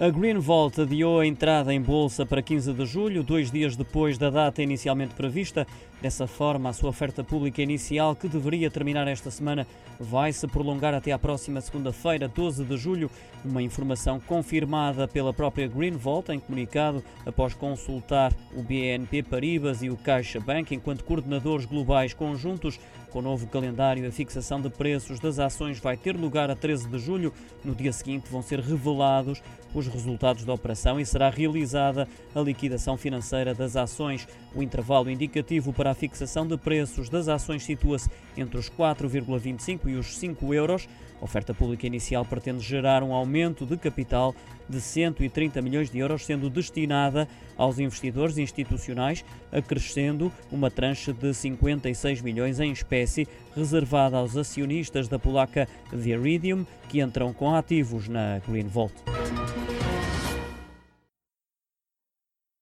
A Green Vault adiou a entrada em bolsa para 15 de julho, dois dias depois da data inicialmente prevista. Dessa forma, a sua oferta pública inicial, que deveria terminar esta semana, vai se prolongar até à próxima segunda-feira, 12 de julho. Uma informação confirmada pela própria Green Vault em comunicado após consultar o BNP Paribas e o Caixa Bank enquanto coordenadores globais conjuntos. Com o novo calendário, a fixação de preços das ações vai ter lugar a 13 de julho. No dia seguinte vão ser revelados os resultados da operação e será realizada a liquidação financeira das ações. O intervalo indicativo para a fixação de preços das ações situa-se entre os 4,25 e os 5 euros. A oferta pública inicial pretende gerar um aumento de capital de 130 milhões de euros, sendo destinada aos investidores institucionais, acrescendo uma tranche de 56 milhões em espécie, reservada aos acionistas da polaca Viridium, que entram com ativos na Green Vault.